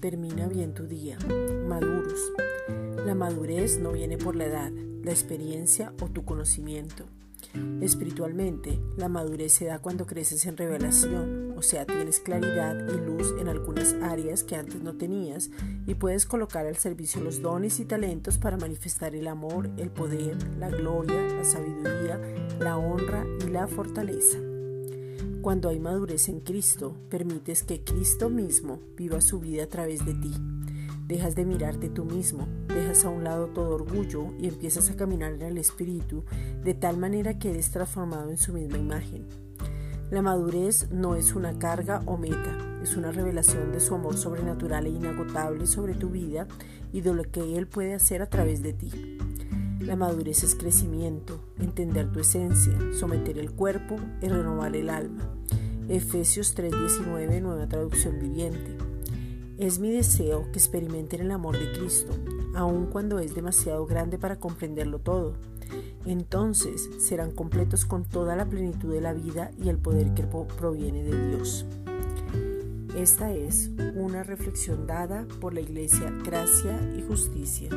termina bien tu día. Maduros. La madurez no viene por la edad, la experiencia o tu conocimiento. Espiritualmente, la madurez se da cuando creces en revelación, o sea, tienes claridad y luz en algunas áreas que antes no tenías y puedes colocar al servicio los dones y talentos para manifestar el amor, el poder, la gloria, la sabiduría, la honra y la fortaleza. Cuando hay madurez en Cristo, permites que Cristo mismo viva su vida a través de ti. Dejas de mirarte tú mismo, dejas a un lado todo orgullo y empiezas a caminar en el Espíritu de tal manera que eres transformado en su misma imagen. La madurez no es una carga o meta, es una revelación de su amor sobrenatural e inagotable sobre tu vida y de lo que Él puede hacer a través de ti. La madurez es crecimiento, entender tu esencia, someter el cuerpo y renovar el alma. Efesios 3:19, nueva traducción viviente. Es mi deseo que experimenten el amor de Cristo, aun cuando es demasiado grande para comprenderlo todo. Entonces serán completos con toda la plenitud de la vida y el poder que proviene de Dios. Esta es una reflexión dada por la Iglesia Gracia y Justicia.